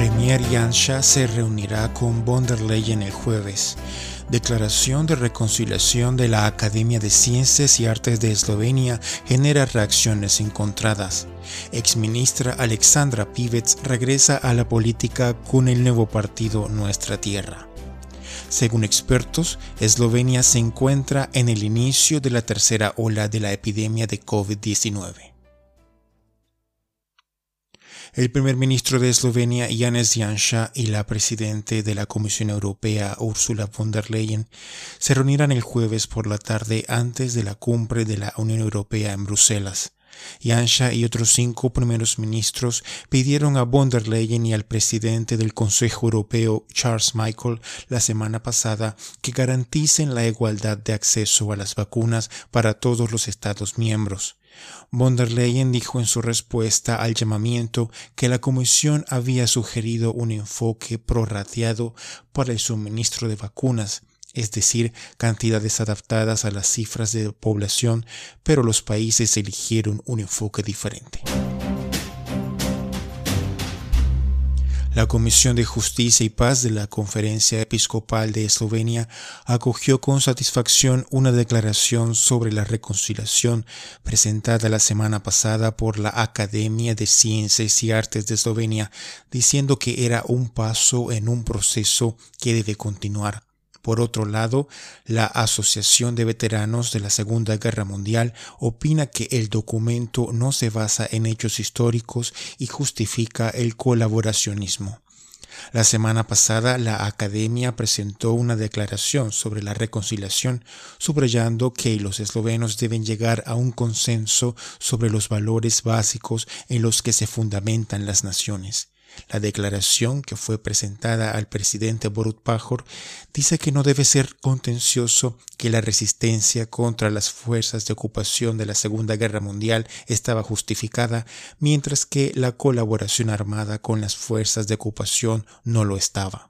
Premier Janša se reunirá con von der Leyen el jueves. Declaración de reconciliación de la Academia de Ciencias y Artes de Eslovenia genera reacciones encontradas. Exministra Alexandra Pivets regresa a la política con el nuevo partido Nuestra Tierra. Según expertos, Eslovenia se encuentra en el inicio de la tercera ola de la epidemia de COVID-19. El primer ministro de Eslovenia, Janez Janša, y la presidente de la Comisión Europea, Ursula von der Leyen, se reunirán el jueves por la tarde antes de la cumbre de la Unión Europea en Bruselas. Janša y otros cinco primeros ministros pidieron a von der Leyen y al presidente del Consejo Europeo, Charles Michael, la semana pasada que garanticen la igualdad de acceso a las vacunas para todos los Estados miembros. Von der Leyen dijo en su respuesta al llamamiento que la Comisión había sugerido un enfoque prorrateado para el suministro de vacunas, es decir, cantidades adaptadas a las cifras de población, pero los países eligieron un enfoque diferente. La Comisión de Justicia y Paz de la Conferencia Episcopal de Eslovenia acogió con satisfacción una declaración sobre la reconciliación presentada la semana pasada por la Academia de Ciencias y Artes de Eslovenia, diciendo que era un paso en un proceso que debe continuar. Por otro lado, la Asociación de Veteranos de la Segunda Guerra Mundial opina que el documento no se basa en hechos históricos y justifica el colaboracionismo. La semana pasada la Academia presentó una declaración sobre la reconciliación, subrayando que los eslovenos deben llegar a un consenso sobre los valores básicos en los que se fundamentan las naciones. La declaración que fue presentada al presidente Borut Pajor dice que no debe ser contencioso que la resistencia contra las fuerzas de ocupación de la Segunda Guerra Mundial estaba justificada, mientras que la colaboración armada con las fuerzas de ocupación no lo estaba.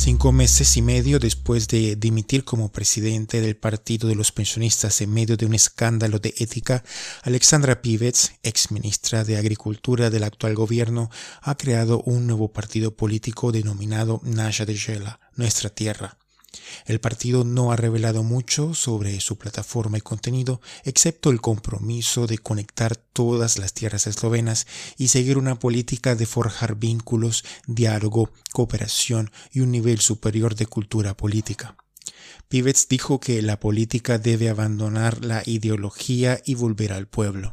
Cinco meses y medio después de dimitir como presidente del Partido de los Pensionistas en medio de un escándalo de ética, Alexandra Pivets, ex ministra de Agricultura del actual gobierno, ha creado un nuevo partido político denominado Nasha de Gela, Nuestra Tierra. El partido no ha revelado mucho sobre su plataforma y contenido, excepto el compromiso de conectar todas las tierras eslovenas y seguir una política de forjar vínculos, diálogo, cooperación y un nivel superior de cultura política. Pivets dijo que la política debe abandonar la ideología y volver al pueblo.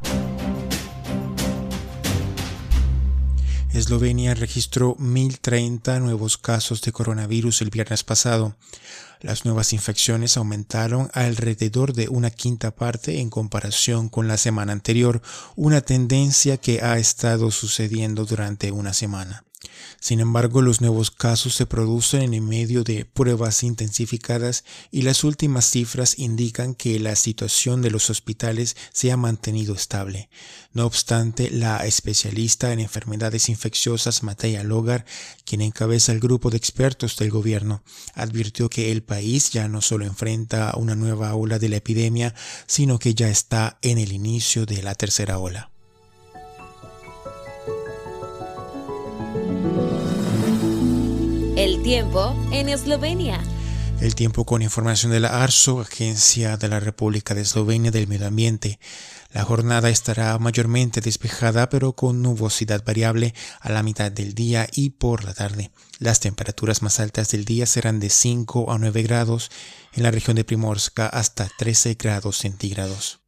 Eslovenia registró 1.030 nuevos casos de coronavirus el viernes pasado. Las nuevas infecciones aumentaron alrededor de una quinta parte en comparación con la semana anterior, una tendencia que ha estado sucediendo durante una semana. Sin embargo, los nuevos casos se producen en medio de pruebas intensificadas y las últimas cifras indican que la situación de los hospitales se ha mantenido estable. No obstante, la especialista en enfermedades infecciosas Mateja Logar, quien encabeza el grupo de expertos del gobierno, advirtió que el país ya no solo enfrenta una nueva ola de la epidemia, sino que ya está en el inicio de la tercera ola. Tiempo en Eslovenia. El tiempo con información de la ARSO, Agencia de la República de Eslovenia del Medio Ambiente. La jornada estará mayormente despejada pero con nubosidad variable a la mitad del día y por la tarde. Las temperaturas más altas del día serán de 5 a 9 grados, en la región de Primorska hasta 13 grados centígrados.